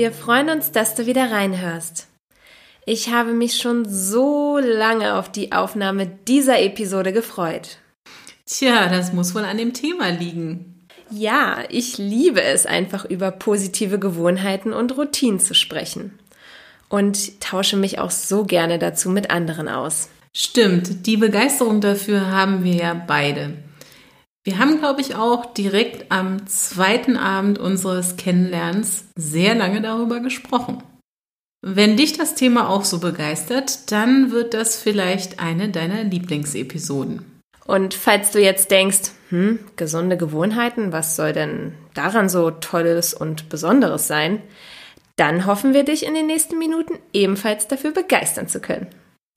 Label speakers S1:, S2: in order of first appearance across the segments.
S1: Wir freuen uns, dass du wieder reinhörst. Ich habe mich schon so lange auf die Aufnahme dieser Episode gefreut.
S2: Tja, das muss wohl an dem Thema liegen.
S1: Ja, ich liebe es einfach über positive Gewohnheiten und Routinen zu sprechen. Und tausche mich auch so gerne dazu mit anderen aus.
S2: Stimmt, die Begeisterung dafür haben wir ja beide. Wir haben, glaube ich, auch direkt am zweiten Abend unseres Kennenlernens sehr lange darüber gesprochen. Wenn dich das Thema auch so begeistert, dann wird das vielleicht eine deiner Lieblingsepisoden.
S1: Und falls du jetzt denkst, hm, gesunde Gewohnheiten, was soll denn daran so Tolles und Besonderes sein? Dann hoffen wir dich in den nächsten Minuten ebenfalls dafür begeistern zu können.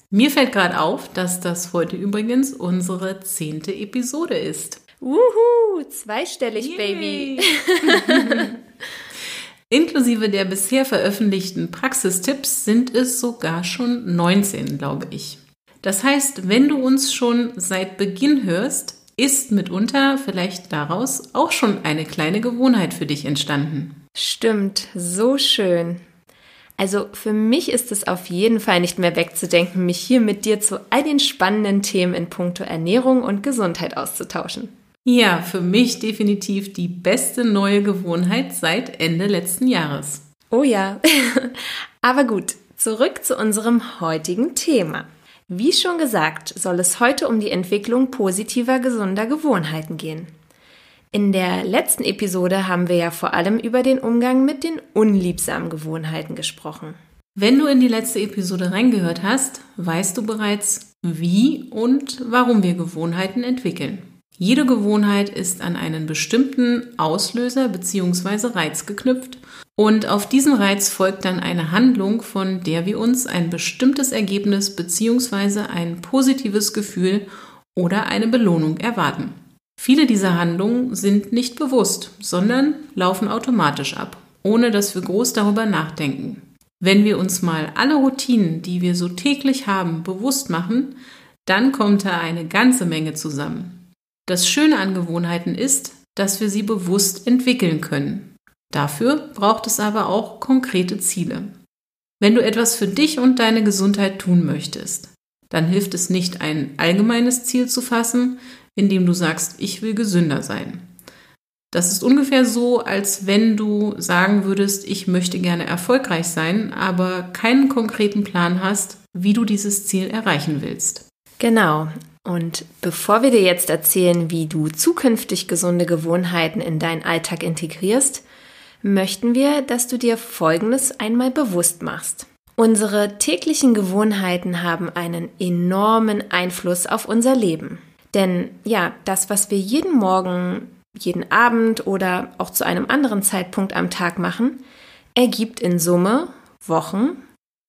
S2: Mir fällt gerade auf, dass das heute übrigens unsere zehnte Episode ist.
S1: Wuhu, zweistellig,
S2: Yay.
S1: Baby.
S2: Inklusive der bisher veröffentlichten Praxistipps sind es sogar schon 19, glaube ich. Das heißt, wenn du uns schon seit Beginn hörst, ist mitunter vielleicht daraus auch schon eine kleine Gewohnheit für dich entstanden.
S1: Stimmt, so schön. Also für mich ist es auf jeden Fall nicht mehr wegzudenken, mich hier mit dir zu all den spannenden Themen in puncto Ernährung und Gesundheit auszutauschen.
S2: Ja, für mich definitiv die beste neue Gewohnheit seit Ende letzten Jahres.
S1: Oh ja. Aber gut, zurück zu unserem heutigen Thema. Wie schon gesagt, soll es heute um die Entwicklung positiver, gesunder Gewohnheiten gehen. In der letzten Episode haben wir ja vor allem über den Umgang mit den unliebsamen Gewohnheiten gesprochen.
S2: Wenn du in die letzte Episode reingehört hast, weißt du bereits, wie und warum wir Gewohnheiten entwickeln. Jede Gewohnheit ist an einen bestimmten Auslöser bzw. Reiz geknüpft und auf diesen Reiz folgt dann eine Handlung, von der wir uns ein bestimmtes Ergebnis bzw. ein positives Gefühl oder eine Belohnung erwarten. Viele dieser Handlungen sind nicht bewusst, sondern laufen automatisch ab, ohne dass wir groß darüber nachdenken. Wenn wir uns mal alle Routinen, die wir so täglich haben, bewusst machen, dann kommt da eine ganze Menge zusammen. Das Schöne an Gewohnheiten ist, dass wir sie bewusst entwickeln können. Dafür braucht es aber auch konkrete Ziele. Wenn du etwas für dich und deine Gesundheit tun möchtest, dann hilft es nicht, ein allgemeines Ziel zu fassen, indem du sagst, ich will gesünder sein. Das ist ungefähr so, als wenn du sagen würdest, ich möchte gerne erfolgreich sein, aber keinen konkreten Plan hast, wie du dieses Ziel erreichen willst.
S1: Genau. Und bevor wir dir jetzt erzählen, wie du zukünftig gesunde Gewohnheiten in deinen Alltag integrierst, möchten wir, dass du dir Folgendes einmal bewusst machst. Unsere täglichen Gewohnheiten haben einen enormen Einfluss auf unser Leben. Denn ja, das, was wir jeden Morgen, jeden Abend oder auch zu einem anderen Zeitpunkt am Tag machen, ergibt in Summe Wochen,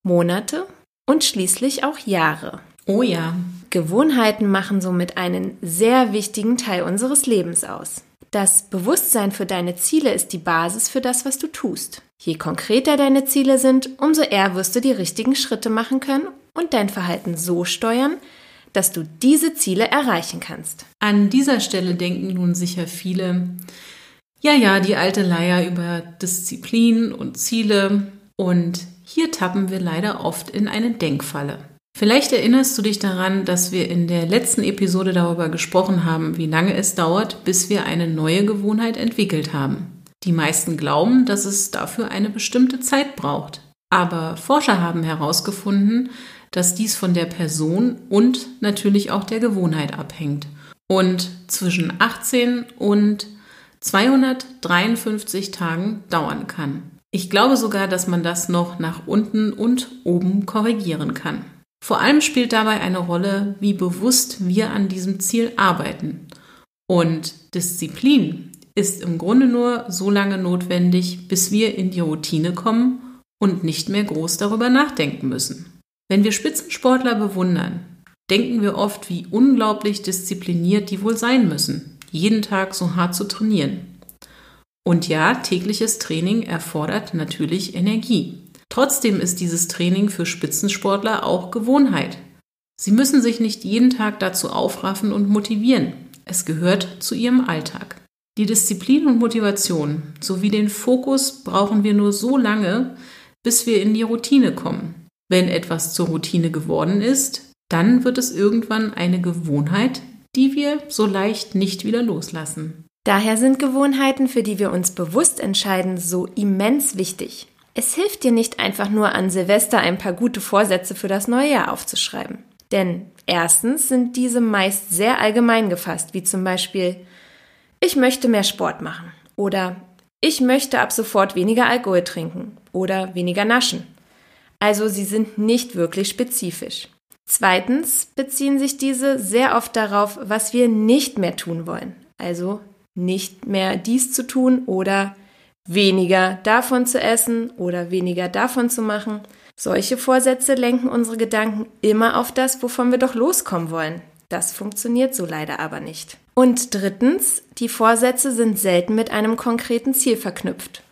S1: Monate und schließlich auch Jahre.
S2: Oh ja.
S1: Gewohnheiten machen somit einen sehr wichtigen Teil unseres Lebens aus. Das Bewusstsein für deine Ziele ist die Basis für das, was du tust. Je konkreter deine Ziele sind, umso eher wirst du die richtigen Schritte machen können und dein Verhalten so steuern, dass du diese Ziele erreichen kannst.
S2: An dieser Stelle denken nun sicher viele, ja, ja, die alte Leier über Disziplin und Ziele. Und hier tappen wir leider oft in eine Denkfalle. Vielleicht erinnerst du dich daran, dass wir in der letzten Episode darüber gesprochen haben, wie lange es dauert, bis wir eine neue Gewohnheit entwickelt haben. Die meisten glauben, dass es dafür eine bestimmte Zeit braucht. Aber Forscher haben herausgefunden, dass dies von der Person und natürlich auch der Gewohnheit abhängt und zwischen 18 und 253 Tagen dauern kann. Ich glaube sogar, dass man das noch nach unten und oben korrigieren kann. Vor allem spielt dabei eine Rolle, wie bewusst wir an diesem Ziel arbeiten Und Disziplin ist im Grunde nur so lange notwendig, bis wir in die Routine kommen und nicht mehr groß darüber nachdenken müssen. Wenn wir Spitzensportler bewundern, denken wir oft, wie unglaublich diszipliniert die wohl sein müssen, jeden Tag so hart zu trainieren. Und ja, tägliches Training erfordert natürlich Energie. Trotzdem ist dieses Training für Spitzensportler auch Gewohnheit. Sie müssen sich nicht jeden Tag dazu aufraffen und motivieren. Es gehört zu ihrem Alltag. Die Disziplin und Motivation sowie den Fokus brauchen wir nur so lange, bis wir in die Routine kommen. Wenn etwas zur Routine geworden ist, dann wird es irgendwann eine Gewohnheit, die wir so leicht nicht wieder loslassen.
S1: Daher sind Gewohnheiten, für die wir uns bewusst entscheiden, so immens wichtig. Es hilft dir nicht einfach nur an Silvester ein paar gute Vorsätze für das neue Jahr aufzuschreiben. Denn erstens sind diese meist sehr allgemein gefasst, wie zum Beispiel ich möchte mehr Sport machen oder ich möchte ab sofort weniger Alkohol trinken oder weniger naschen. Also sie sind nicht wirklich spezifisch. Zweitens beziehen sich diese sehr oft darauf, was wir nicht mehr tun wollen. Also nicht mehr dies zu tun oder weniger davon zu essen oder weniger davon zu machen. Solche Vorsätze lenken unsere Gedanken immer auf das, wovon wir doch loskommen wollen. Das funktioniert so leider aber nicht. Und drittens, die Vorsätze sind selten mit einem konkreten Ziel verknüpft.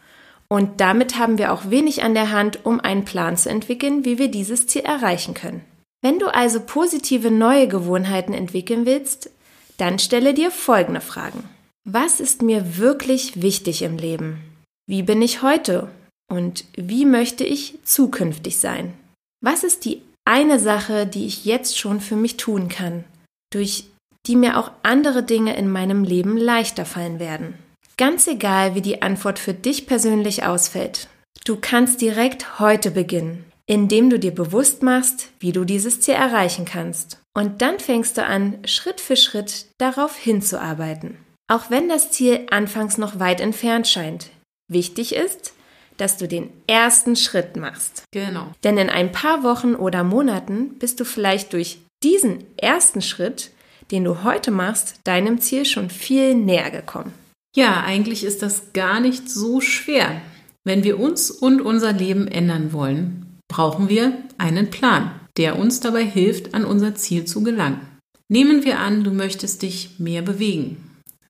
S1: Und damit haben wir auch wenig an der Hand, um einen Plan zu entwickeln, wie wir dieses Ziel erreichen können. Wenn du also positive neue Gewohnheiten entwickeln willst, dann stelle dir folgende Fragen. Was ist mir wirklich wichtig im Leben? Wie bin ich heute? Und wie möchte ich zukünftig sein? Was ist die eine Sache, die ich jetzt schon für mich tun kann, durch die mir auch andere Dinge in meinem Leben leichter fallen werden? Ganz egal, wie die Antwort für dich persönlich ausfällt, du kannst direkt heute beginnen, indem du dir bewusst machst, wie du dieses Ziel erreichen kannst. Und dann fängst du an, Schritt für Schritt darauf hinzuarbeiten. Auch wenn das Ziel anfangs noch weit entfernt scheint. Wichtig ist, dass du den ersten Schritt machst.
S2: Genau.
S1: Denn in ein paar Wochen oder Monaten bist du vielleicht durch diesen ersten Schritt, den du heute machst, deinem Ziel schon viel näher gekommen.
S2: Ja, eigentlich ist das gar nicht so schwer. Wenn wir uns und unser Leben ändern wollen, brauchen wir einen Plan, der uns dabei hilft, an unser Ziel zu gelangen. Nehmen wir an, du möchtest dich mehr bewegen.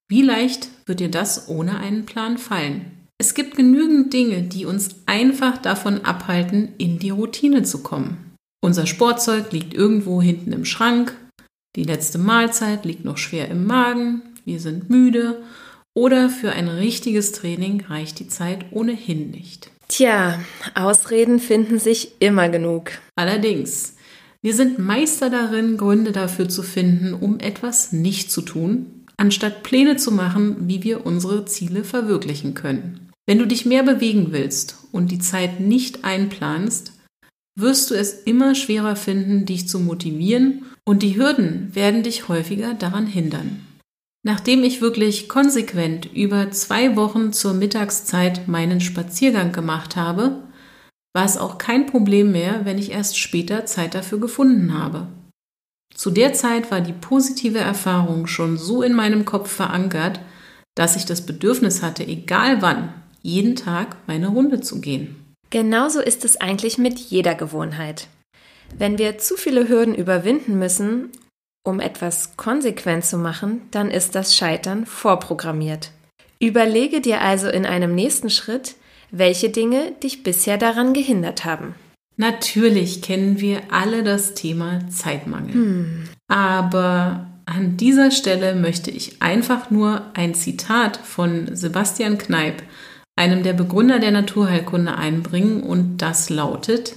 S2: Wie leicht wird dir das ohne einen Plan fallen? Es gibt genügend Dinge, die uns einfach davon abhalten, in die Routine zu kommen. Unser Sportzeug liegt irgendwo hinten im Schrank, die letzte Mahlzeit liegt noch schwer im Magen, wir sind müde oder für ein richtiges Training reicht die Zeit ohnehin nicht.
S1: Tja, Ausreden finden sich immer genug.
S2: Allerdings, wir sind Meister darin, Gründe dafür zu finden, um etwas nicht zu tun, anstatt Pläne zu machen, wie wir unsere Ziele verwirklichen können. Wenn du dich mehr bewegen willst und die Zeit nicht einplanst, wirst du es immer schwerer finden, dich zu motivieren und die Hürden werden dich häufiger daran hindern. Nachdem ich wirklich konsequent über zwei Wochen zur Mittagszeit meinen Spaziergang gemacht habe, war es auch kein Problem mehr, wenn ich erst später Zeit dafür gefunden habe. Zu der Zeit war die positive Erfahrung schon so in meinem Kopf verankert, dass ich das Bedürfnis hatte, egal wann, jeden Tag meine Runde zu gehen.
S1: Genauso ist es eigentlich mit jeder Gewohnheit. Wenn wir zu viele Hürden überwinden müssen, um etwas konsequent zu machen, dann ist das Scheitern vorprogrammiert. Überlege dir also in einem nächsten Schritt, welche Dinge dich bisher daran gehindert haben.
S2: Natürlich kennen wir alle das Thema Zeitmangel. Hm. Aber an dieser Stelle möchte ich einfach nur ein Zitat von Sebastian Kneip einem der Begründer der Naturheilkunde, einbringen und das lautet,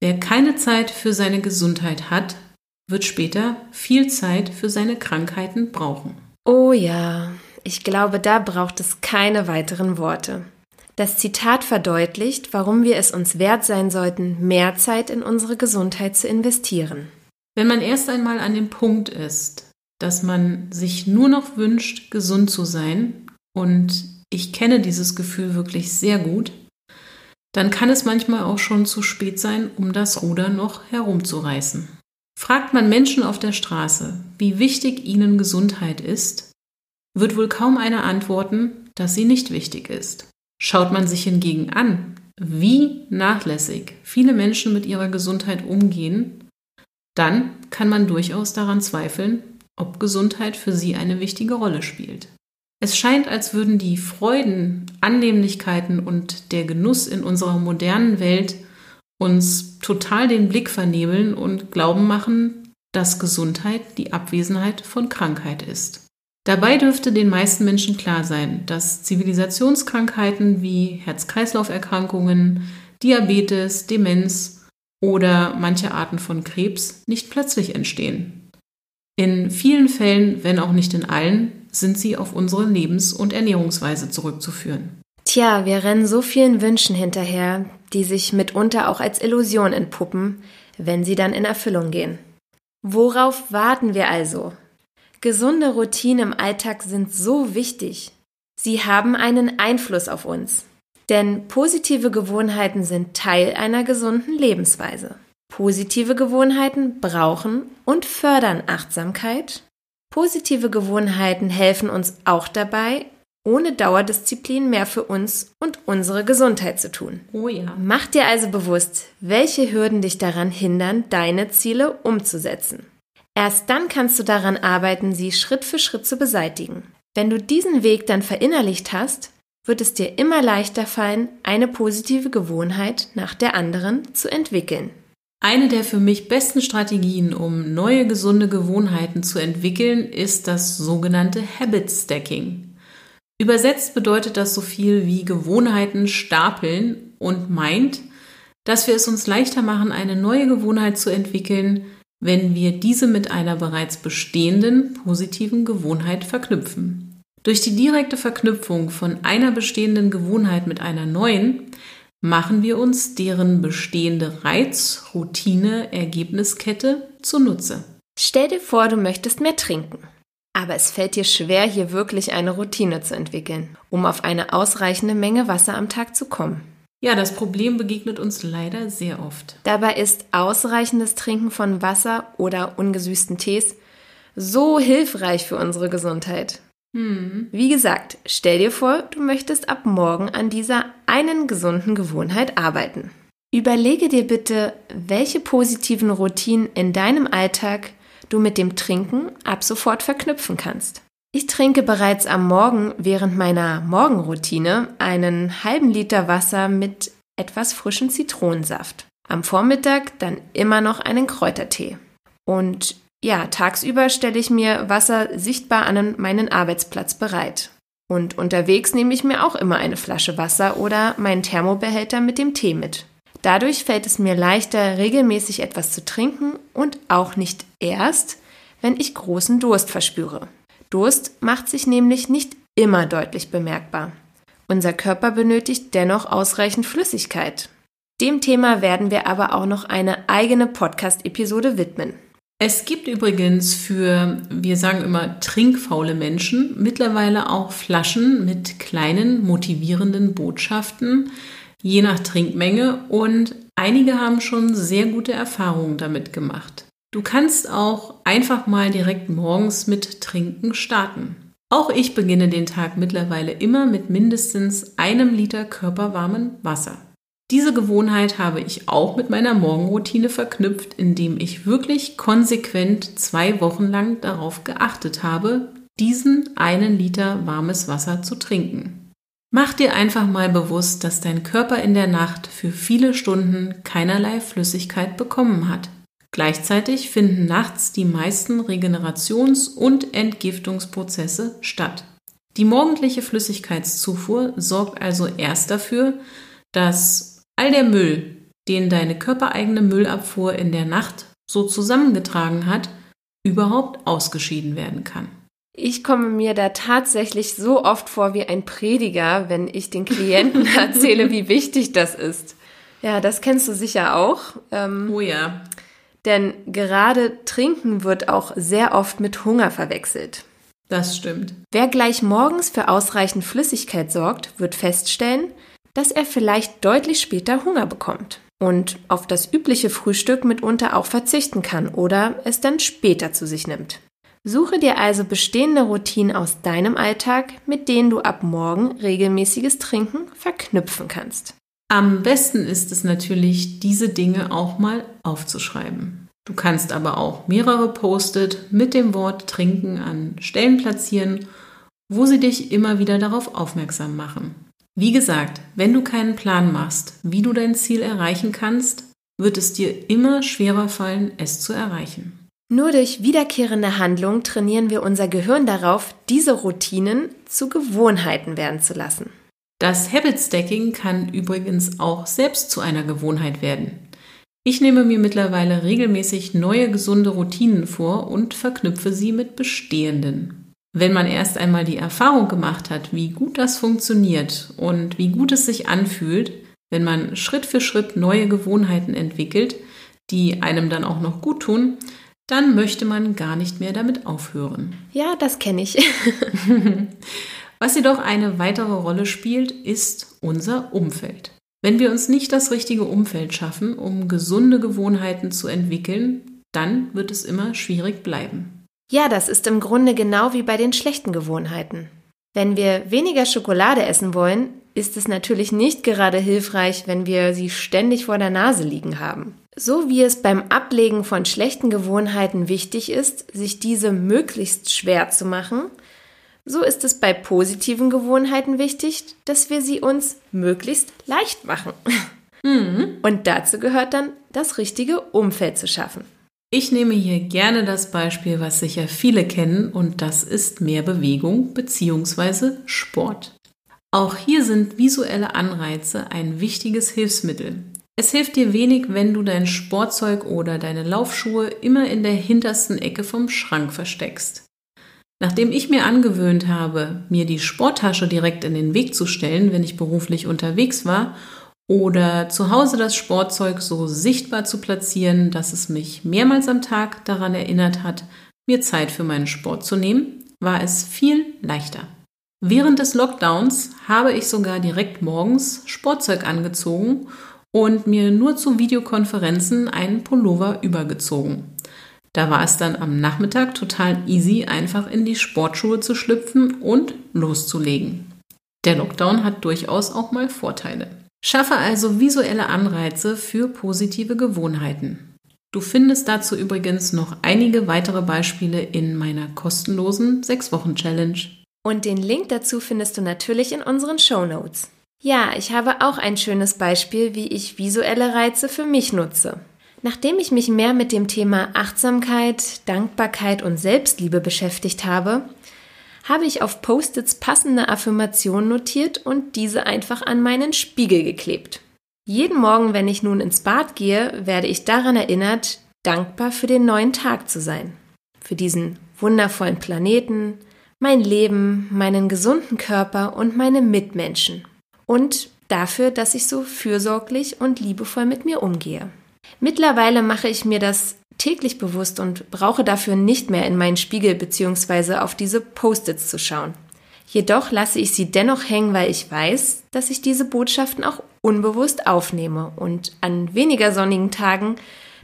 S2: wer keine Zeit für seine Gesundheit hat, wird später viel Zeit für seine Krankheiten brauchen.
S1: Oh ja, ich glaube, da braucht es keine weiteren Worte. Das Zitat verdeutlicht, warum wir es uns wert sein sollten, mehr Zeit in unsere Gesundheit zu investieren.
S2: Wenn man erst einmal an dem Punkt ist, dass man sich nur noch wünscht, gesund zu sein und ich kenne dieses Gefühl wirklich sehr gut, dann kann es manchmal auch schon zu spät sein, um das Ruder noch herumzureißen. Fragt man Menschen auf der Straße, wie wichtig ihnen Gesundheit ist, wird wohl kaum einer antworten, dass sie nicht wichtig ist. Schaut man sich hingegen an, wie nachlässig viele Menschen mit ihrer Gesundheit umgehen, dann kann man durchaus daran zweifeln, ob Gesundheit für sie eine wichtige Rolle spielt. Es scheint, als würden die Freuden, Annehmlichkeiten und der Genuss in unserer modernen Welt uns total den Blick vernebeln und glauben machen, dass Gesundheit die Abwesenheit von Krankheit ist. Dabei dürfte den meisten Menschen klar sein, dass Zivilisationskrankheiten wie Herz-Kreislauf-Erkrankungen, Diabetes, Demenz oder manche Arten von Krebs nicht plötzlich entstehen. In vielen Fällen, wenn auch nicht in allen, sind sie auf unsere Lebens- und Ernährungsweise zurückzuführen.
S1: Tja, wir rennen so vielen Wünschen hinterher, die sich mitunter auch als Illusion entpuppen, wenn sie dann in Erfüllung gehen. Worauf warten wir also? Gesunde Routinen im Alltag sind so wichtig. Sie haben einen Einfluss auf uns. Denn positive Gewohnheiten sind Teil einer gesunden Lebensweise. Positive Gewohnheiten brauchen und fördern Achtsamkeit. Positive Gewohnheiten helfen uns auch dabei, ohne Dauerdisziplin mehr für uns und unsere Gesundheit zu tun.
S2: Oh ja.
S1: Mach dir also bewusst, welche Hürden dich daran hindern, deine Ziele umzusetzen. Erst dann kannst du daran arbeiten, sie Schritt für Schritt zu beseitigen. Wenn du diesen Weg dann verinnerlicht hast, wird es dir immer leichter fallen, eine positive Gewohnheit nach der anderen zu entwickeln.
S2: Eine der für mich besten Strategien, um neue gesunde Gewohnheiten zu entwickeln, ist das sogenannte Habit Stacking. Übersetzt bedeutet das so viel wie Gewohnheiten stapeln und meint, dass wir es uns leichter machen, eine neue Gewohnheit zu entwickeln, wenn wir diese mit einer bereits bestehenden positiven Gewohnheit verknüpfen. Durch die direkte Verknüpfung von einer bestehenden Gewohnheit mit einer neuen machen wir uns deren bestehende Reiz, Routine, Ergebniskette zunutze.
S1: Stell dir vor, du möchtest mehr trinken. Aber es fällt dir schwer, hier wirklich eine Routine zu entwickeln, um auf eine ausreichende Menge Wasser am Tag zu kommen.
S2: Ja, das Problem begegnet uns leider sehr oft.
S1: Dabei ist ausreichendes Trinken von Wasser oder ungesüßten Tees so hilfreich für unsere Gesundheit. Hm. Wie gesagt, stell dir vor, du möchtest ab morgen an dieser einen gesunden Gewohnheit arbeiten. Überlege dir bitte, welche positiven Routinen in deinem Alltag du mit dem Trinken ab sofort verknüpfen kannst. Ich trinke bereits am Morgen während meiner Morgenroutine einen halben Liter Wasser mit etwas frischen Zitronensaft. Am Vormittag dann immer noch einen Kräutertee. Und ja, tagsüber stelle ich mir Wasser sichtbar an meinen Arbeitsplatz bereit. Und unterwegs nehme ich mir auch immer eine Flasche Wasser oder meinen Thermobehälter mit dem Tee mit. Dadurch fällt es mir leichter, regelmäßig etwas zu trinken und auch nicht erst, wenn ich großen Durst verspüre. Durst macht sich nämlich nicht immer deutlich bemerkbar. Unser Körper benötigt dennoch ausreichend Flüssigkeit. Dem Thema werden wir aber auch noch eine eigene Podcast-Episode widmen.
S2: Es gibt übrigens für, wir sagen immer, trinkfaule Menschen mittlerweile auch Flaschen mit kleinen motivierenden Botschaften, je nach Trinkmenge und einige haben schon sehr gute Erfahrungen damit gemacht. Du kannst auch einfach mal direkt morgens mit Trinken starten. Auch ich beginne den Tag mittlerweile immer mit mindestens einem Liter körperwarmen Wasser. Diese Gewohnheit habe ich auch mit meiner Morgenroutine verknüpft, indem ich wirklich konsequent zwei Wochen lang darauf geachtet habe, diesen einen Liter warmes Wasser zu trinken. Mach dir einfach mal bewusst, dass dein Körper in der Nacht für viele Stunden keinerlei Flüssigkeit bekommen hat. Gleichzeitig finden nachts die meisten Regenerations- und Entgiftungsprozesse statt. Die morgendliche Flüssigkeitszufuhr sorgt also erst dafür, dass all der Müll, den deine körpereigene Müllabfuhr in der Nacht so zusammengetragen hat, überhaupt ausgeschieden werden kann.
S1: Ich komme mir da tatsächlich so oft vor wie ein Prediger, wenn ich den Klienten erzähle, wie wichtig das ist. Ja, das kennst du sicher auch.
S2: Ähm, oh ja.
S1: Denn gerade Trinken wird auch sehr oft mit Hunger verwechselt.
S2: Das stimmt.
S1: Wer gleich morgens für ausreichend Flüssigkeit sorgt, wird feststellen, dass er vielleicht deutlich später Hunger bekommt und auf das übliche Frühstück mitunter auch verzichten kann oder es dann später zu sich nimmt. Suche dir also bestehende Routinen aus deinem Alltag, mit denen du ab morgen regelmäßiges Trinken verknüpfen kannst.
S2: Am besten ist es natürlich, diese Dinge auch mal aufzuschreiben. Du kannst aber auch mehrere Post-it mit dem Wort Trinken an Stellen platzieren, wo sie dich immer wieder darauf aufmerksam machen. Wie gesagt, wenn du keinen Plan machst, wie du dein Ziel erreichen kannst, wird es dir immer schwerer fallen, es zu erreichen.
S1: Nur durch wiederkehrende Handlung trainieren wir unser Gehirn darauf, diese Routinen zu Gewohnheiten werden zu lassen.
S2: Das Habit Stacking kann übrigens auch selbst zu einer Gewohnheit werden. Ich nehme mir mittlerweile regelmäßig neue gesunde Routinen vor und verknüpfe sie mit bestehenden. Wenn man erst einmal die Erfahrung gemacht hat, wie gut das funktioniert und wie gut es sich anfühlt, wenn man Schritt für Schritt neue Gewohnheiten entwickelt, die einem dann auch noch gut tun, dann möchte man gar nicht mehr damit aufhören.
S1: Ja, das kenne ich.
S2: Was jedoch eine weitere Rolle spielt, ist unser Umfeld. Wenn wir uns nicht das richtige Umfeld schaffen, um gesunde Gewohnheiten zu entwickeln, dann wird es immer schwierig bleiben.
S1: Ja, das ist im Grunde genau wie bei den schlechten Gewohnheiten. Wenn wir weniger Schokolade essen wollen, ist es natürlich nicht gerade hilfreich, wenn wir sie ständig vor der Nase liegen haben. So wie es beim Ablegen von schlechten Gewohnheiten wichtig ist, sich diese möglichst schwer zu machen, so ist es bei positiven Gewohnheiten wichtig, dass wir sie uns möglichst leicht machen. Mhm. Und dazu gehört dann, das richtige Umfeld zu schaffen.
S2: Ich nehme hier gerne das Beispiel, was sicher viele kennen, und das ist mehr Bewegung bzw. Sport. Auch hier sind visuelle Anreize ein wichtiges Hilfsmittel. Es hilft dir wenig, wenn du dein Sportzeug oder deine Laufschuhe immer in der hintersten Ecke vom Schrank versteckst. Nachdem ich mir angewöhnt habe, mir die Sporttasche direkt in den Weg zu stellen, wenn ich beruflich unterwegs war, oder zu Hause das Sportzeug so sichtbar zu platzieren, dass es mich mehrmals am Tag daran erinnert hat, mir Zeit für meinen Sport zu nehmen, war es viel leichter. Während des Lockdowns habe ich sogar direkt morgens Sportzeug angezogen und mir nur zu Videokonferenzen einen Pullover übergezogen. Da war es dann am Nachmittag total easy, einfach in die Sportschuhe zu schlüpfen und loszulegen. Der Lockdown hat durchaus auch mal Vorteile. Schaffe also visuelle Anreize für positive Gewohnheiten. Du findest dazu übrigens noch einige weitere Beispiele in meiner kostenlosen 6-Wochen-Challenge.
S1: Und den Link dazu findest du natürlich in unseren Show Notes. Ja, ich habe auch ein schönes Beispiel, wie ich visuelle Reize für mich nutze. Nachdem ich mich mehr mit dem Thema Achtsamkeit, Dankbarkeit und Selbstliebe beschäftigt habe, habe ich auf Post-its passende Affirmationen notiert und diese einfach an meinen Spiegel geklebt. Jeden Morgen, wenn ich nun ins Bad gehe, werde ich daran erinnert, dankbar für den neuen Tag zu sein. Für diesen wundervollen Planeten, mein Leben, meinen gesunden Körper und meine Mitmenschen und dafür, dass ich so fürsorglich und liebevoll mit mir umgehe. Mittlerweile mache ich mir das täglich bewusst und brauche dafür nicht mehr in meinen Spiegel bzw. auf diese Post-its zu schauen. Jedoch lasse ich sie dennoch hängen, weil ich weiß, dass ich diese Botschaften auch unbewusst aufnehme und an weniger sonnigen Tagen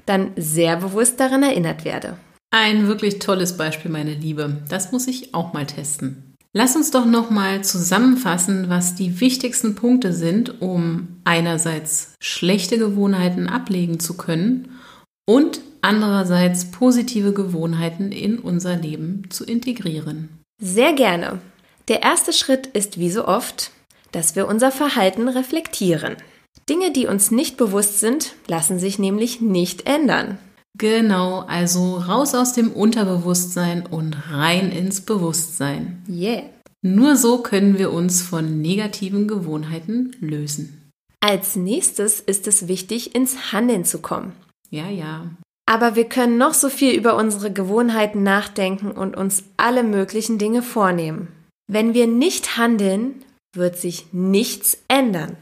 S1: dann sehr bewusst daran erinnert werde.
S2: Ein wirklich tolles Beispiel, meine Liebe. Das muss ich auch mal testen. Lass uns doch nochmal zusammenfassen, was die wichtigsten Punkte sind, um einerseits schlechte Gewohnheiten ablegen zu können und andererseits positive Gewohnheiten in unser Leben zu integrieren.
S1: Sehr gerne. Der erste Schritt ist wie so oft, dass wir unser Verhalten reflektieren. Dinge, die uns nicht bewusst sind, lassen sich nämlich nicht ändern.
S2: Genau, also raus aus dem Unterbewusstsein und rein ins Bewusstsein.
S1: Yeah.
S2: Nur so können wir uns von negativen Gewohnheiten lösen.
S1: Als nächstes ist es wichtig, ins Handeln zu kommen.
S2: Ja, ja.
S1: Aber wir können noch so viel über unsere Gewohnheiten nachdenken und uns alle möglichen Dinge vornehmen. Wenn wir nicht handeln, wird sich nichts ändern.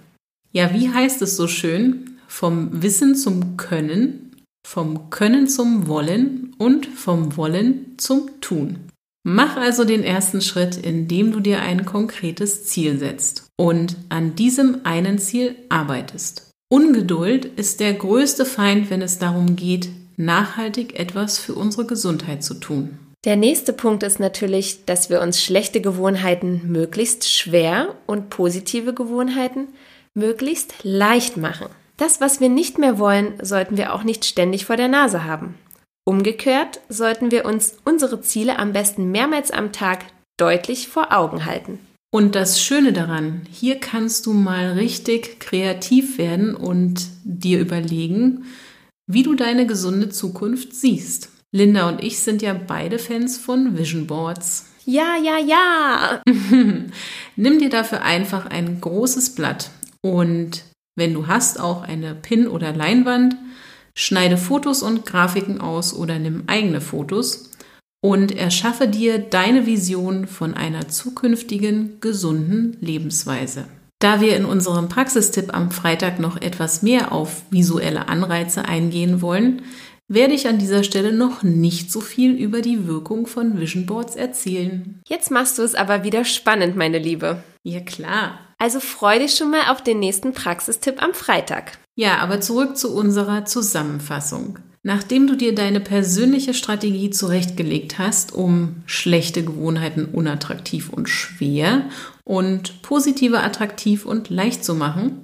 S2: Ja, wie heißt es so schön? Vom Wissen zum Können vom Können zum Wollen und vom Wollen zum Tun. Mach also den ersten Schritt, indem du dir ein konkretes Ziel setzt und an diesem einen Ziel arbeitest. Ungeduld ist der größte Feind, wenn es darum geht, nachhaltig etwas für unsere Gesundheit zu tun.
S1: Der nächste Punkt ist natürlich, dass wir uns schlechte Gewohnheiten möglichst schwer und positive Gewohnheiten möglichst leicht machen. Das, was wir nicht mehr wollen, sollten wir auch nicht ständig vor der Nase haben. Umgekehrt sollten wir uns unsere Ziele am besten mehrmals am Tag deutlich vor Augen halten.
S2: Und das Schöne daran, hier kannst du mal richtig kreativ werden und dir überlegen, wie du deine gesunde Zukunft siehst. Linda und ich sind ja beide Fans von Vision Boards.
S1: Ja, ja, ja.
S2: Nimm dir dafür einfach ein großes Blatt und wenn du hast auch eine Pin- oder Leinwand, schneide Fotos und Grafiken aus oder nimm eigene Fotos und erschaffe dir deine Vision von einer zukünftigen gesunden Lebensweise. Da wir in unserem Praxistipp am Freitag noch etwas mehr auf visuelle Anreize eingehen wollen, werde ich an dieser Stelle noch nicht so viel über die Wirkung von Vision Boards erzählen.
S1: Jetzt machst du es aber wieder spannend, meine Liebe.
S2: Ja klar.
S1: Also freu dich schon mal auf den nächsten Praxistipp am Freitag.
S2: Ja, aber zurück zu unserer Zusammenfassung. Nachdem du dir deine persönliche Strategie zurechtgelegt hast, um schlechte Gewohnheiten unattraktiv und schwer und positive attraktiv und leicht zu machen,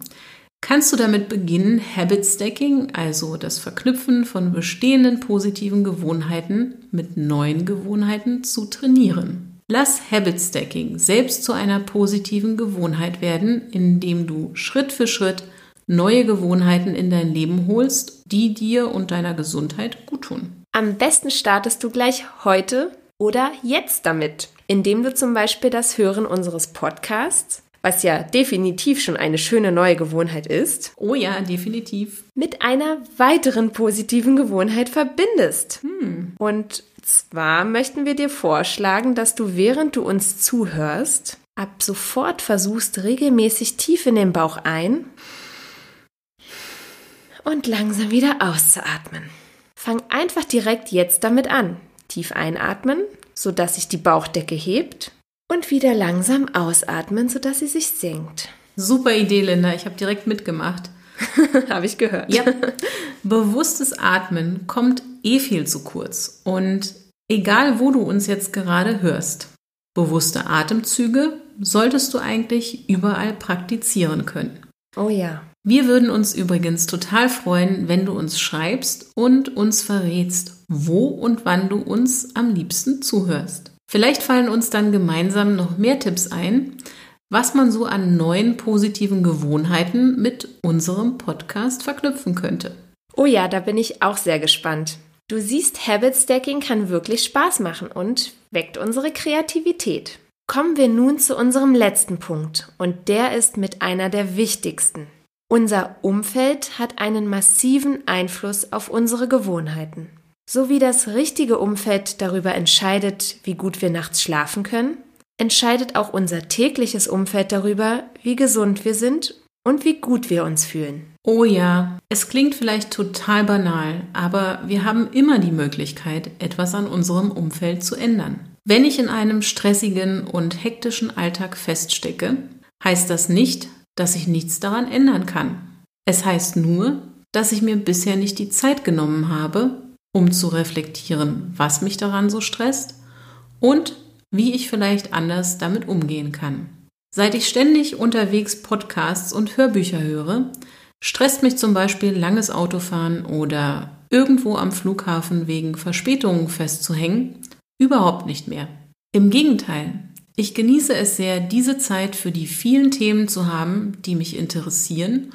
S2: kannst du damit beginnen, Habit Stacking, also das Verknüpfen von bestehenden positiven Gewohnheiten mit neuen Gewohnheiten zu trainieren. Lass Habit Stacking selbst zu einer positiven Gewohnheit werden, indem du Schritt für Schritt neue Gewohnheiten in dein Leben holst, die dir und deiner Gesundheit gut tun.
S1: Am besten startest du gleich heute oder jetzt damit, indem du zum Beispiel das Hören unseres Podcasts was ja definitiv schon eine schöne neue Gewohnheit ist.
S2: Oh ja, definitiv.
S1: Mit einer weiteren positiven Gewohnheit verbindest. Hm. Und zwar möchten wir dir vorschlagen, dass du während du uns zuhörst, ab sofort versuchst, regelmäßig tief in den Bauch ein und langsam wieder auszuatmen. Fang einfach direkt jetzt damit an. Tief einatmen, sodass sich die Bauchdecke hebt und wieder langsam ausatmen, sodass sie sich senkt.
S2: Super Idee, Linda. Ich habe direkt mitgemacht.
S1: habe ich gehört.
S2: Ja. Bewusstes Atmen kommt eh viel zu kurz. Und egal, wo du uns jetzt gerade hörst, bewusste Atemzüge solltest du eigentlich überall praktizieren können.
S1: Oh ja.
S2: Wir würden uns übrigens total freuen, wenn du uns schreibst und uns verrätst, wo und wann du uns am liebsten zuhörst. Vielleicht fallen uns dann gemeinsam noch mehr Tipps ein, was man so an neuen positiven Gewohnheiten mit unserem Podcast verknüpfen könnte.
S1: Oh ja, da bin ich auch sehr gespannt. Du siehst, Habit Stacking kann wirklich Spaß machen und weckt unsere Kreativität. Kommen wir nun zu unserem letzten Punkt und der ist mit einer der wichtigsten. Unser Umfeld hat einen massiven Einfluss auf unsere Gewohnheiten. So wie das richtige Umfeld darüber entscheidet, wie gut wir nachts schlafen können, entscheidet auch unser tägliches Umfeld darüber, wie gesund wir sind und wie gut wir uns fühlen.
S2: Oh ja, es klingt vielleicht total banal, aber wir haben immer die Möglichkeit, etwas an unserem Umfeld zu ändern. Wenn ich in einem stressigen und hektischen Alltag feststecke, heißt das nicht, dass ich nichts daran ändern kann. Es heißt nur, dass ich mir bisher nicht die Zeit genommen habe, um zu reflektieren, was mich daran so stresst und wie ich vielleicht anders damit umgehen kann. Seit ich ständig unterwegs Podcasts und Hörbücher höre, stresst mich zum Beispiel langes Autofahren oder irgendwo am Flughafen wegen Verspätungen festzuhängen überhaupt nicht mehr. Im Gegenteil, ich genieße es sehr, diese Zeit für die vielen Themen zu haben, die mich interessieren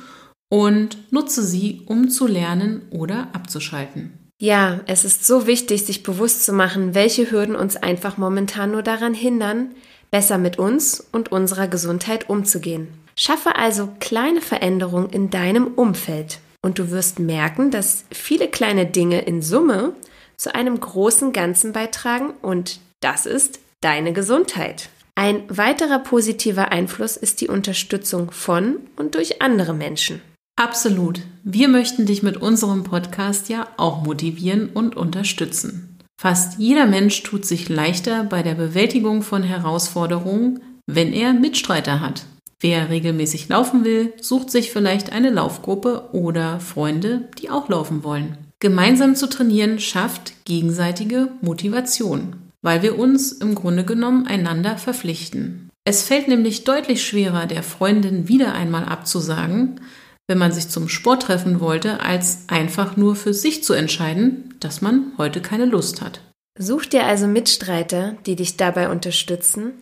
S2: und nutze sie, um zu lernen oder abzuschalten.
S1: Ja, es ist so wichtig, sich bewusst zu machen, welche Hürden uns einfach momentan nur daran hindern, besser mit uns und unserer Gesundheit umzugehen. Schaffe also kleine Veränderungen in deinem Umfeld und du wirst merken, dass viele kleine Dinge in Summe zu einem großen Ganzen beitragen und das ist deine Gesundheit. Ein weiterer positiver Einfluss ist die Unterstützung von und durch andere Menschen.
S2: Absolut. Wir möchten dich mit unserem Podcast ja auch motivieren und unterstützen. Fast jeder Mensch tut sich leichter bei der Bewältigung von Herausforderungen, wenn er Mitstreiter hat. Wer regelmäßig laufen will, sucht sich vielleicht eine Laufgruppe oder Freunde, die auch laufen wollen. Gemeinsam zu trainieren schafft gegenseitige Motivation. Weil wir uns im Grunde genommen einander verpflichten. Es fällt nämlich deutlich schwerer, der Freundin wieder einmal abzusagen, wenn man sich zum Sport treffen wollte, als einfach nur für sich zu entscheiden, dass man heute keine Lust hat.
S1: Such dir also Mitstreiter, die dich dabei unterstützen,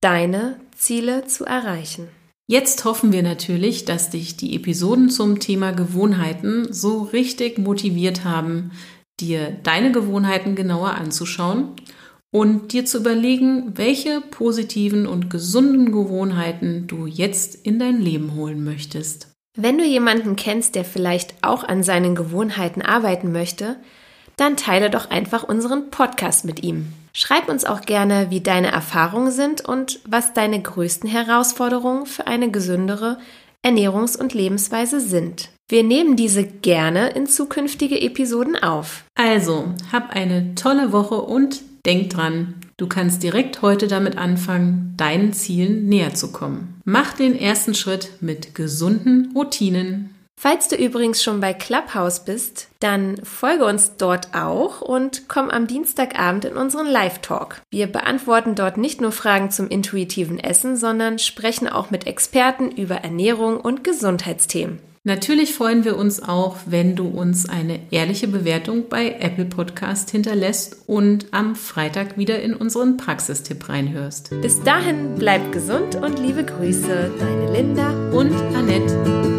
S1: deine Ziele zu erreichen.
S2: Jetzt hoffen wir natürlich, dass dich die Episoden zum Thema Gewohnheiten so richtig motiviert haben, dir deine Gewohnheiten genauer anzuschauen und dir zu überlegen, welche positiven und gesunden Gewohnheiten du jetzt in dein Leben holen möchtest.
S1: Wenn du jemanden kennst, der vielleicht auch an seinen Gewohnheiten arbeiten möchte, dann teile doch einfach unseren Podcast mit ihm. Schreib uns auch gerne, wie deine Erfahrungen sind und was deine größten Herausforderungen für eine gesündere Ernährungs- und Lebensweise sind. Wir nehmen diese gerne in zukünftige Episoden auf.
S2: Also, hab eine tolle Woche und denk dran, du kannst direkt heute damit anfangen, deinen Zielen näher zu kommen. Mach den ersten Schritt mit gesunden Routinen.
S1: Falls du übrigens schon bei Clubhouse bist, dann folge uns dort auch und komm am Dienstagabend in unseren Live-Talk. Wir beantworten dort nicht nur Fragen zum intuitiven Essen, sondern sprechen auch mit Experten über Ernährung und Gesundheitsthemen.
S2: Natürlich freuen wir uns auch, wenn du uns eine ehrliche Bewertung bei Apple Podcast hinterlässt und am Freitag wieder in unseren Praxistipp reinhörst.
S1: Bis dahin bleib gesund und liebe Grüße, deine Linda
S2: und Annette.